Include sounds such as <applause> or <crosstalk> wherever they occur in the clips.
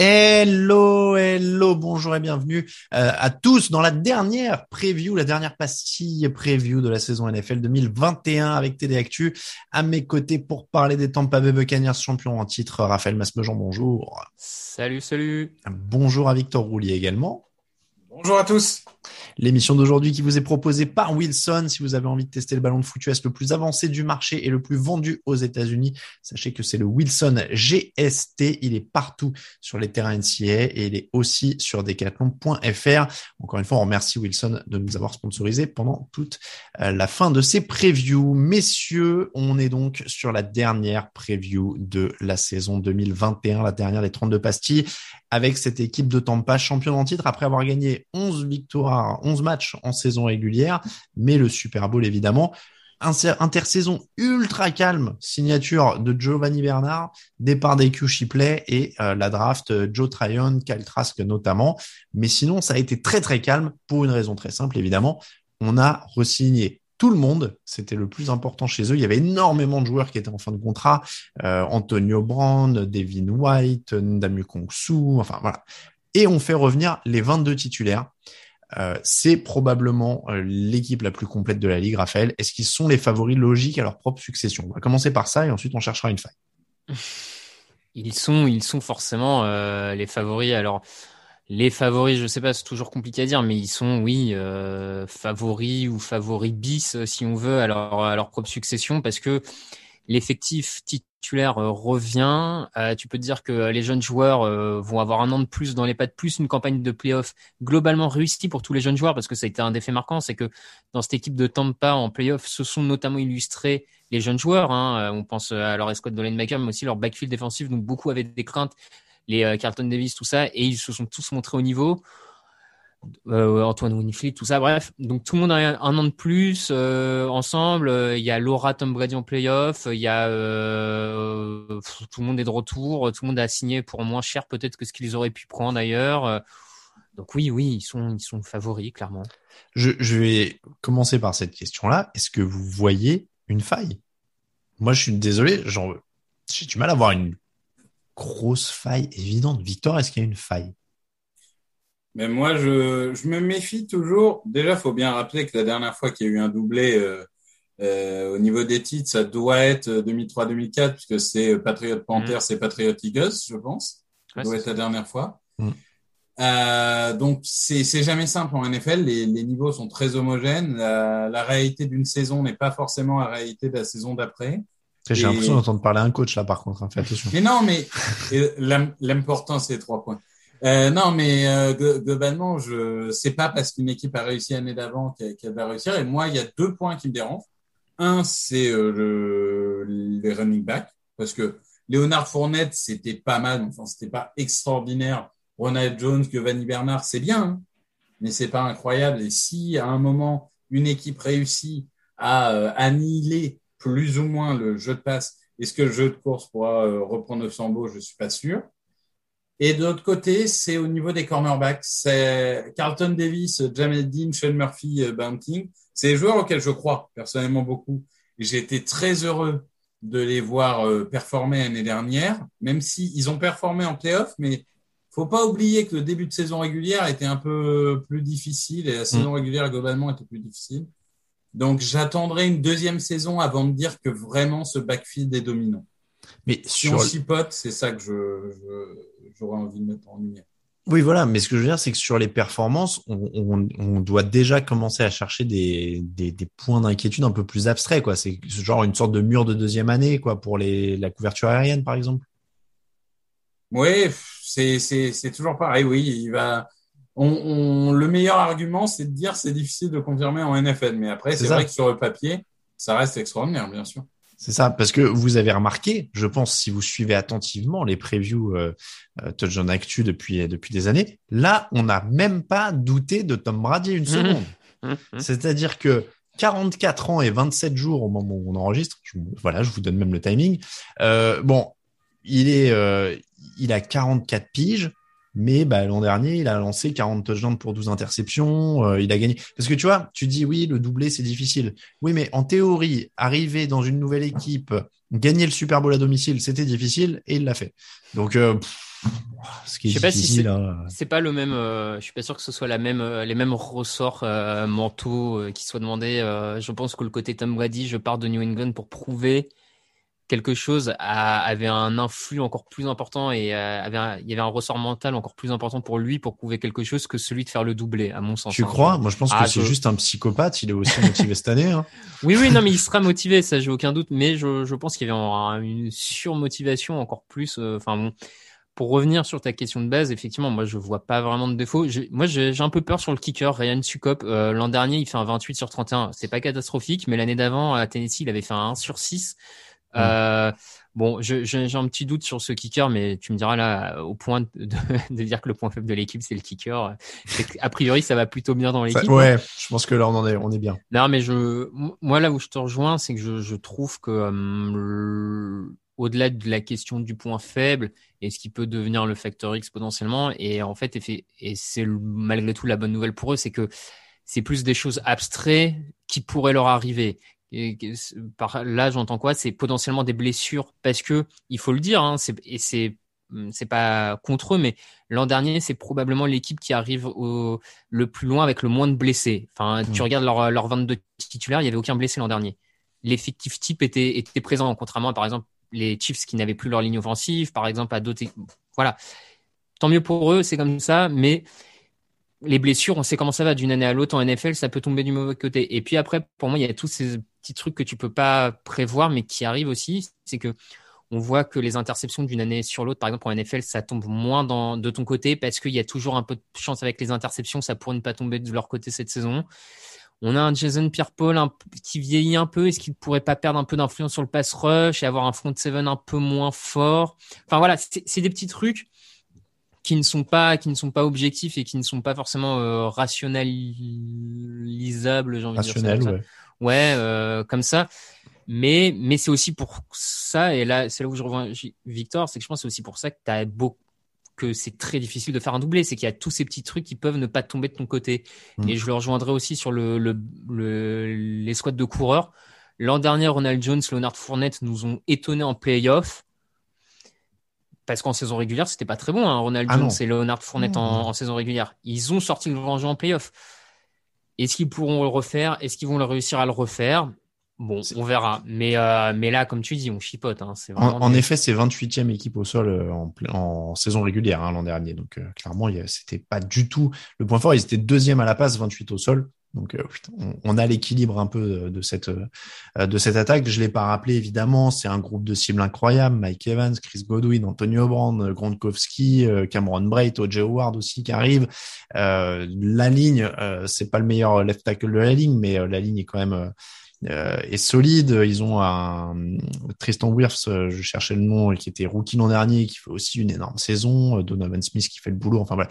Hello, hello, bonjour et bienvenue euh, à tous dans la dernière preview, la dernière pastille preview de la saison NFL 2021 avec TD Actu. À mes côtés pour parler des Tampa Bay Buccaneers champions en titre, Raphaël Masmejean, bonjour. Salut, salut. Bonjour à Victor Roulier également. Bonjour à tous. L'émission d'aujourd'hui qui vous est proposée par Wilson. Si vous avez envie de tester le ballon de foot US le plus avancé du marché et le plus vendu aux États-Unis, sachez que c'est le Wilson GST. Il est partout sur les terrains NCA et il est aussi sur decathlon.fr. Encore une fois, on remercie Wilson de nous avoir sponsorisé pendant toute euh, la fin de ces previews. Messieurs, on est donc sur la dernière preview de la saison 2021, la dernière des 32 pastilles avec cette équipe de Tampa championne en titre après avoir gagné 11 victoires, 11 matchs en saison régulière, mais le Super Bowl évidemment. Intersaison ultra calme, signature de Giovanni Bernard, départ d'EQ Shipley et euh, la draft euh, Joe Tryon, Kyle Trask notamment. Mais sinon, ça a été très très calme pour une raison très simple évidemment. On a resigné tout le monde. C'était le plus important chez eux. Il y avait énormément de joueurs qui étaient en fin de contrat. Euh, Antonio Brand, Devin White, Ndamu Kongsu, enfin voilà. Et on fait revenir les 22 titulaires. Euh, c'est probablement euh, l'équipe la plus complète de la ligue, Raphaël. Est-ce qu'ils sont les favoris logiques à leur propre succession? On va commencer par ça et ensuite on cherchera une faille. <laughs> Ils sont, ils sont forcément euh, les favoris. Alors, les favoris, je sais pas, c'est toujours compliqué à dire, mais ils sont, oui, favoris ou favoris bis, si on veut, à leur, à leur propre succession, parce que l'effectif titulaire euh, revient. Euh, tu peux dire que les jeunes joueurs euh, vont avoir un an de plus dans les pattes, plus une campagne de playoff globalement réussie pour tous les jeunes joueurs, parce que ça a été un défait marquant, c'est que dans cette équipe de Tampa en playoff, se sont notamment illustrés les jeunes joueurs. Hein. On pense à leur escouade de linebacker, mais aussi leur backfield défensif, donc beaucoup avaient des craintes, les Carlton Davis, tout ça, et ils se sont tous montrés au niveau euh, Antoine Winfield, tout ça, bref. Donc tout le monde a un, an de plus euh, ensemble. Il y a Laura Tom Brady en playoff. Il y a euh, tout le monde est de retour. Tout le monde a signé pour moins cher peut-être que ce qu'ils auraient pu prendre d'ailleurs. Donc oui, oui, ils sont ils sont favoris clairement. Je, je vais commencer par cette question-là. Est-ce que vous voyez une faille? Moi, je suis désolé, j'ai du mal à voir une grosse faille évidente. Victor, est-ce qu'il y a une faille? Mais moi, je, je, me méfie toujours. Déjà, il faut bien rappeler que la dernière fois qu'il y a eu un doublé euh, euh, au niveau des titres, ça doit être 2003-2004, puisque c'est Patriot Panthers mm. et Patriot Eagles, je pense. Ça doit être la dernière fois. Mm. Euh, donc, c'est jamais simple en NFL. Les, les niveaux sont très homogènes. La, la réalité d'une saison n'est pas forcément la réalité de la saison d'après. J'ai l'impression d'entendre parler à un coach là, par contre. Hein, fais attention. Mais non, mais l'important, c'est les trois points. Euh, non, mais euh, globalement, je c'est pas parce qu'une équipe a réussi l'année d'avant qu'elle va réussir. Et moi, il y a deux points qui me dérangent. Un, c'est euh, le, les running backs, parce que Léonard Fournette, c'était pas mal, enfin, c'était pas extraordinaire. Ronald Jones, Giovanni Bernard, c'est bien, hein, mais c'est pas incroyable. Et si à un moment une équipe réussit à annihiler plus ou moins le jeu de passe, est-ce que le jeu de course pourra reprendre le flambeau? Je suis pas sûr. Et de l'autre côté, c'est au niveau des cornerbacks. C'est Carlton Davis, Jamel Dean, Sean Murphy, euh, Bunting. C'est des joueurs auxquels je crois personnellement beaucoup. J'ai été très heureux de les voir euh, performer l'année dernière, même si ils ont performé en playoff, mais faut pas oublier que le début de saison régulière était un peu plus difficile et la saison régulière globalement était plus difficile. Donc j'attendrai une deuxième saison avant de dire que vraiment ce backfield est dominant. Mais Si sur on chipote, c'est ça que je, je- j'aurais envie de mettre en lumière. Oui, voilà, mais ce que je veux dire, c'est que sur les performances, on, on, on doit déjà commencer à chercher des, des, des points d'inquiétude un peu plus abstraits, quoi. C'est genre une sorte de mur de deuxième année, quoi, pour les, la couverture aérienne, par exemple. Oui, c'est, toujours pareil. Oui, il va. On, le meilleur argument, c'est de dire c'est difficile de confirmer en NFL, mais après, C'est vrai que sur le papier, ça reste extraordinaire, bien sûr. C'est ça, parce que vous avez remarqué, je pense, si vous suivez attentivement les previews euh, euh, Touchdown Actu depuis, depuis des années, là, on n'a même pas douté de Tom Brady une seconde. C'est-à-dire que 44 ans et 27 jours au moment où on enregistre, je, voilà, je vous donne même le timing. Euh, bon, il est, euh, il a 44 piges, mais bah, l'an dernier, il a lancé 40 touchdowns pour 12 interceptions, euh, il a gagné. Parce que tu vois, tu dis oui, le doublé c'est difficile. Oui, mais en théorie, arriver dans une nouvelle équipe, gagner le Super Bowl à domicile, c'était difficile et il l'a fait. Donc, euh, pff, ce qui est Je sais pas si c'est- hein, C'est pas le même. euh, je suis pas sûr que ce soit la même, les mêmes ressorts mentaux qui soient demandés. Je pense que le côté Tom Brady, je pars de New England pour prouver quelque chose, a- avait un influx encore plus important et euh, avait un- il y avait un ressort mental encore plus important pour lui pour prouver quelque chose que celui de faire le doublé, à mon sens. tu hein. crois? Moi, je pense Ah, que c'est je- juste un psychopathe. Il est aussi motivé cette année. Hein. <laughs> Oui, oui, non, mais il sera motivé, ça, j'ai aucun doute. Mais je, je pense qu'il y avait un- une surmotivation encore plus. euh, Enfin bon, pour revenir sur ta question de base, effectivement, moi je vois pas vraiment de défaut. Moi, j'ai j'ai un peu peur sur le kicker, Ryan Sukop. Euh, L'an dernier, il fait un 28 sur 31. C'est pas catastrophique, mais l'année d'avant à Tennessee, il avait fait un 1 sur 6. Euh, bon, j'ai un petit doute sur ce kicker, mais tu me diras là, au point de, de- <laughs> dire que le point faible de l'équipe, c'est le kicker. A priori, ça va plutôt bien dans l'équipe. ouais, je pense que là, on en est, on est bien. Non, mais je, moi, là où je te rejoins, c'est que je, je trouve que euh, au-delà de la question du point faible et ce qui peut devenir le facteur X potentiellement, et en fait, et, c'est malgré tout la bonne nouvelle pour eux, c'est que c'est plus des choses abstraites qui pourraient leur arriver. Et par là, j'entends quoi? C'est potentiellement des blessures parce que il faut le dire, hein, c'est, et c'est c'est pas contre eux, mais l'an dernier, c'est probablement l'équipe qui arrive au, le plus loin avec le moins de blessés. Enfin, tu regardes leurs leur 22 titulaires, il y avait aucun blessé l'an dernier. L'effectif type était, était présent, contrairement à, par exemple, les Chiefs qui n'avaient plus leur ligne offensive, par exemple, à d'autres. Voilà. Tant mieux pour eux, c'est comme ça, mais les blessures, on sait comment ça va d'une année à l'autre en NFL, ça peut tomber du mauvais côté. Et puis après, pour moi, il y a tous ces petits trucs que tu peux pas prévoir, mais qui arrivent aussi. C'est que on voit que les interceptions d'une année sur l'autre, par exemple en NFL, ça tombe moins de ton côté parce qu'il y a toujours un peu de chance avec les interceptions, ça pourrait ne pas tomber de leur côté cette saison. On a un Jason Pierre-Paul qui vieillit un peu. Est-ce qu'il pourrait pas perdre un peu d'influence sur le pass rush et avoir un front seven un peu moins fort? Enfin voilà, c'est des petits trucs qui ne sont pas qui ne sont pas objectifs et qui ne sont pas forcément euh, rationalisables, j'ai envie de dire ça ouais. Ouais, euh, comme ça. Mais, mais c'est aussi pour ça, et là, c'est là où je reviens Victor, c'est que je pense que c'est aussi pour ça que t'as beau, que c'est très difficile de faire un doublé, c'est qu'il y a tous ces petits trucs qui peuvent ne pas tomber de ton côté. Mm. Et je le rejoindrai aussi sur le, le, le- les squads de coureurs. L'an dernier, Ronald Jones, Leonard Fournette nous ont étonnés en playoff. Parce qu'en saison régulière, c'était pas très bon, hein, Ronald Ah Jones et Leonard Fournette en, en saison régulière. Ils ont sorti le grand jeu en playoff. Est-ce qu'ils pourront le refaire? Est-ce qu'ils vont le réussir à le refaire? Bon, on verra. Mais, euh, mais là, comme tu dis, on chipote. Hein. C'est En, vraiment en des- effet, c'est 28e équipe au sol euh, en, saison régulière hein, l'an dernier. Donc, euh, clairement, c'était pas du tout le point fort. Ils étaient deuxième à la passe, 28 au sol. Donc, euh, on, a l'équilibre un peu de, de cette euh, de cette attaque. Je l'ai pas rappelé évidemment. C'est un groupe de cibles incroyables. Mike Evans, Chris Godwin, Antonio euh, Gronkowski, euh, Cameron Braid, O.J. Howard aussi qui arrive. Euh, la ligne, euh, c'est pas le meilleur left tackle de la ligne, mais euh, la ligne est quand même euh, euh, est solide. Ils ont un Tristan Wirfs, euh, je cherchais le nom, qui était rookie l'an dernier, qui fait aussi une énorme saison. Euh, Donovan Smith qui fait le boulot. Enfin voilà.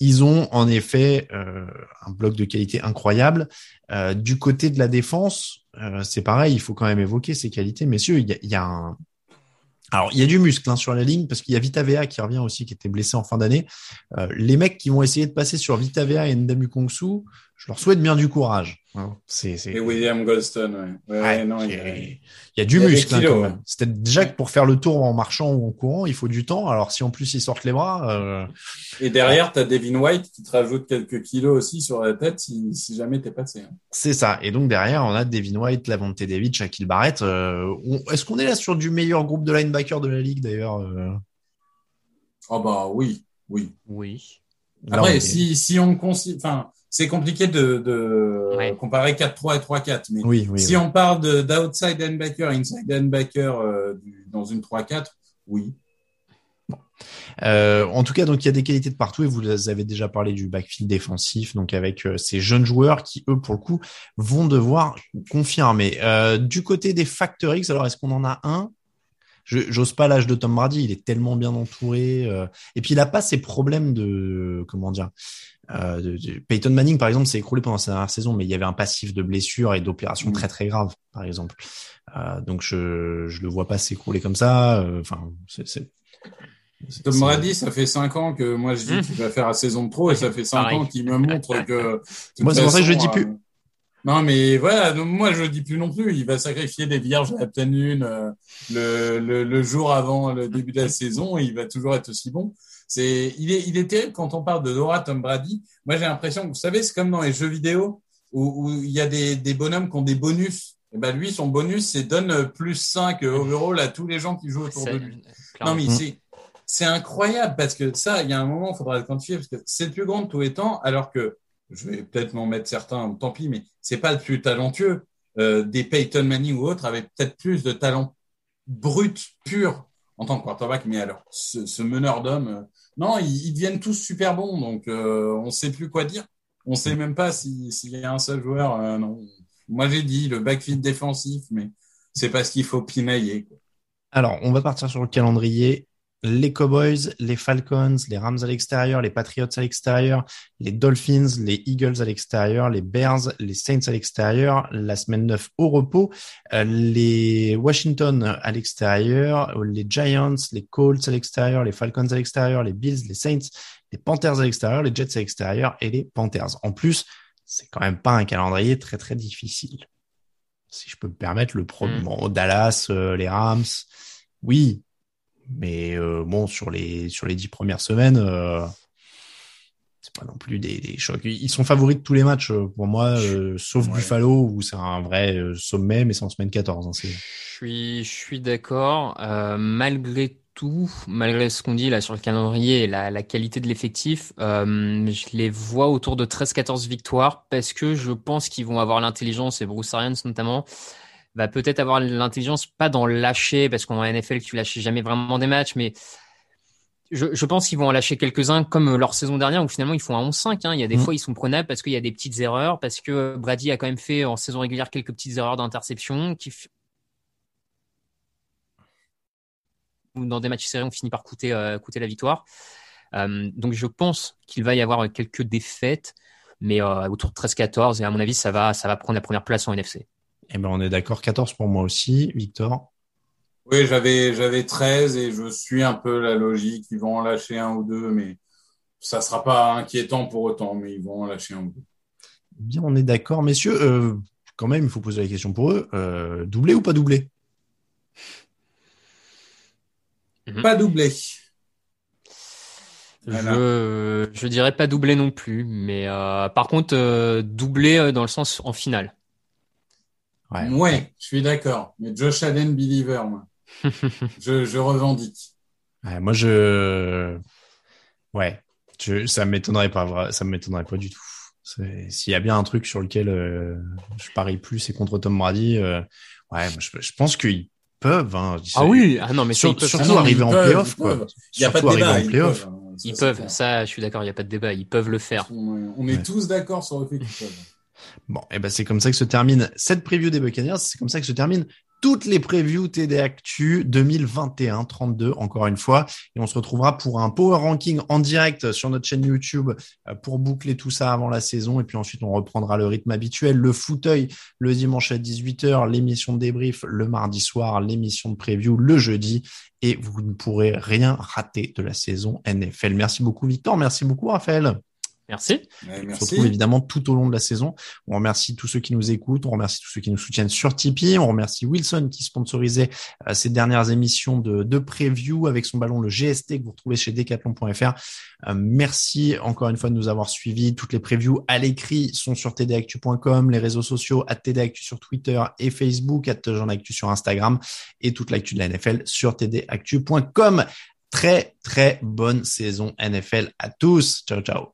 Ils ont en effet euh, un bloc de qualité incroyable. Euh, du côté de la défense, euh, c'est pareil, il faut quand même évoquer ces qualités, messieurs. Il y a, un... Alors, il y a du muscle hein, sur la ligne parce qu'il y a Vitavea qui revient aussi, qui était blessé en fin d'année. Les mecs qui vont essayer de passer sur Vitavea et Ndamu Kongsu, je leur souhaite bien du courage. Hein. C'est, c'est... Et William Goldstone, ouais. ouais, Ouais, non, il, y a, a- il y a du il y a des muscle hein, quand même. C'était déjà que pour faire le tour en marchant ou en courant, il faut du temps. Alors si en plus ils sortent les bras, euh, Et derrière, t'as Devin White qui te rajoute quelques kilos aussi sur la tête si, si jamais t'es passé. hein. c'est ça. Et donc derrière, on a Devin White, Lavonte David, Shaquille Barrett. Euh, on- Est-ce qu'on est là sur du meilleur groupe de linebackers de la ligue d'ailleurs euh, Oh bah oui, oui. Oui. Après, si, si on considère, enfin, c'est compliqué de, de Ouais. comparer 4-3 et 3-4, mais Oui, oui. si oui. on parle de- d'outside linebacker, inside linebacker euh, du- dans une 3-4, oui. Euh, en tout cas, donc il y a des qualités de partout et vous avez déjà parlé du backfield défensif, donc avec euh, ces jeunes joueurs qui eux pour le coup vont devoir confirmer. Euh, du côté des Factor X, alors est-ce qu'on en a un? J'ose pas l'âge de Tom Brady, il est tellement bien entouré euh, et puis il a pas ces problèmes de comment dire. Euh, de- de- Peyton Manning, par exemple, s'est écroulé pendant sa dernière saison, mais il y avait un passif de blessures et d'opérations Mm. très très graves, par exemple. Euh, donc je je le vois pas s'écrouler comme ça. Enfin, c'est Tom Brady, ça fait 5 ans que moi je dis qu'il va faire la saison de trop et ça fait 5 Pareil. ans qu'il me montre que. Moi, c'est pour ça que je dis plus. Non, mais voilà, donc moi je dis plus non plus. Il va sacrifier des vierges à la pleine lune euh, le, le, le jour avant le début de la saison et il va toujours être aussi bon. C'est, il est, il est terrible quand on parle de Laura Tom Brady. Moi j'ai l'impression, vous savez, c'est comme dans les jeux vidéo où, où il y a des, des bonhommes qui ont des bonus. Et ben lui, son bonus, c'est donne plus 5 overall à tous les gens qui jouent autour de lui. Non, mais c'est, c'est incroyable parce que ça, il y a un moment, il faudra le quantifier parce que c'est le plus grand de tous les temps, alors que je vais peut-être m'en mettre certains, tant pis, mais c'est pas le plus talentueux. Euh, des Peyton Manning ou autres avaient peut-être plus de talent brut, pur en tant que quarterback, mais alors, ce, meneur d'hommes, euh, non, ils, ils deviennent tous super bons, donc euh, on sait plus quoi dire. On sait même pas si- s'il y a un seul joueur. non. Moi, j'ai dit le backfield défensif, mais c'est parce qu'il faut pinailler. Alors, on va partir sur le calendrier. Les Cowboys, les Falcons, les Rams à l'extérieur, les Patriots à l'extérieur, les Dolphins, les Eagles à l'extérieur, les Bears, les Saints à l'extérieur, la semaine 9 au repos, euh, les Washington à l'extérieur, les Giants, les Colts à l'extérieur, les Falcons à l'extérieur, les Bills, les Saints, les Panthers à l'extérieur, les Jets à l'extérieur et les Panthers. En plus, c'est quand même pas un calendrier très très difficile. Si je peux me permettre, le pro, Mm. bon, Dallas, euh, les Rams, oui, mais euh, bon, sur les sur les dix premières semaines, euh, c'est pas non plus des, des chocs. Ils sont favoris de tous les matchs euh, pour moi, euh, sauf Ouais. Buffalo où c'est un vrai sommet, mais c'est en semaine 14. hein, Je suis, je suis d'accord. Malgré tout, malgré ce qu'on dit là sur le calendrier et la, la qualité de l'effectif, euh, je les vois autour de 13-14 victoires parce que je pense qu'ils vont avoir l'intelligence, et Bruce Arians notamment, va peut-être avoir l'intelligence, pas dans lâcher, parce qu'en NFL, tu lâches jamais vraiment des matchs, mais je, je pense qu'ils vont en lâcher quelques-uns comme leur saison dernière où finalement ils font un 11-5. Hein. Il y a des Mhm. fois ils sont prenables parce qu'il y a des petites erreurs, parce que Brady a quand même fait en saison régulière quelques petites erreurs d'interception qui dans des matchs serrés on finit par coûter, euh, coûter la victoire. Euh, donc je pense qu'il va y avoir quelques défaites, mais euh, autour de 13-14 et à mon avis ça va, ça va prendre la première place en NFC. Eh ben, on est d'accord. 14 pour moi aussi, Victor. Oui, j'avais j'avais 13 et je suis un peu la logique. Ils vont en lâcher un ou deux, mais ça sera pas inquiétant pour autant, mais ils vont en lâcher un ou deux. Bien, on est d'accord, messieurs. Euh, quand même, il faut poser la question pour eux. Euh, doublé ou pas doublé? Pas doublé. Voilà. Je, je dirais pas doublé non plus, mais euh, par contre euh, doublé dans le sens en finale. Ouais, je suis d'accord. Mais Josh Allen believer, moi. <laughs> je, je revendique. Ouais, moi, je, ouais, je, ça m'étonnerait pas, ça m'étonnerait pas du tout. S'il y a bien un truc sur lequel euh, je parie plus, c'est contre Tom Brady. euh, ouais, je, je pense qu'ils peuvent. Hein, Ah oui, ah non mais ça, Sur- ils peuvent, surtout Ah non, mais arriver ils en playoff, ils. Il n'y a pas de débat. en Ils playoff. peuvent, hein. Ça, ils peuvent. Ça, je suis d'accord, il y a pas de débat, ils peuvent le faire. On, on est Ouais. tous d'accord sur le fait qu'ils peuvent. Bon, et ben c'est comme ça que se termine cette preview des Buccaneers. C'est comme ça que se terminent toutes les previews TD Actu 2021 32 encore une fois. Et on se retrouvera pour un power ranking en direct sur notre chaîne YouTube euh, pour boucler tout ça avant la saison. Et puis ensuite, on reprendra le rythme habituel, le fauteuil le dimanche à 18h, l'émission de débrief le mardi soir, l'émission de preview le jeudi. Et vous ne pourrez rien rater de la saison NFL. Merci beaucoup Victor, merci beaucoup Raphaël. Merci. On se retrouve évidemment tout au long de la saison. On remercie tous ceux qui nous écoutent, on remercie tous ceux qui nous soutiennent sur Tipeee, on remercie Wilson qui sponsorisait euh, ces dernières émissions de, de preview avec son ballon le GST que vous retrouvez chez decathlon.fr. Euh, merci encore une fois de nous avoir suivis. Toutes les previews à l'écrit sont sur tdactu.com, les réseaux sociaux à tdactu sur Twitter et Facebook, à Actu sur Instagram et toute l'actu de la NFL sur tdactu.com. Très très bonne saison NFL à tous. Ciao ciao.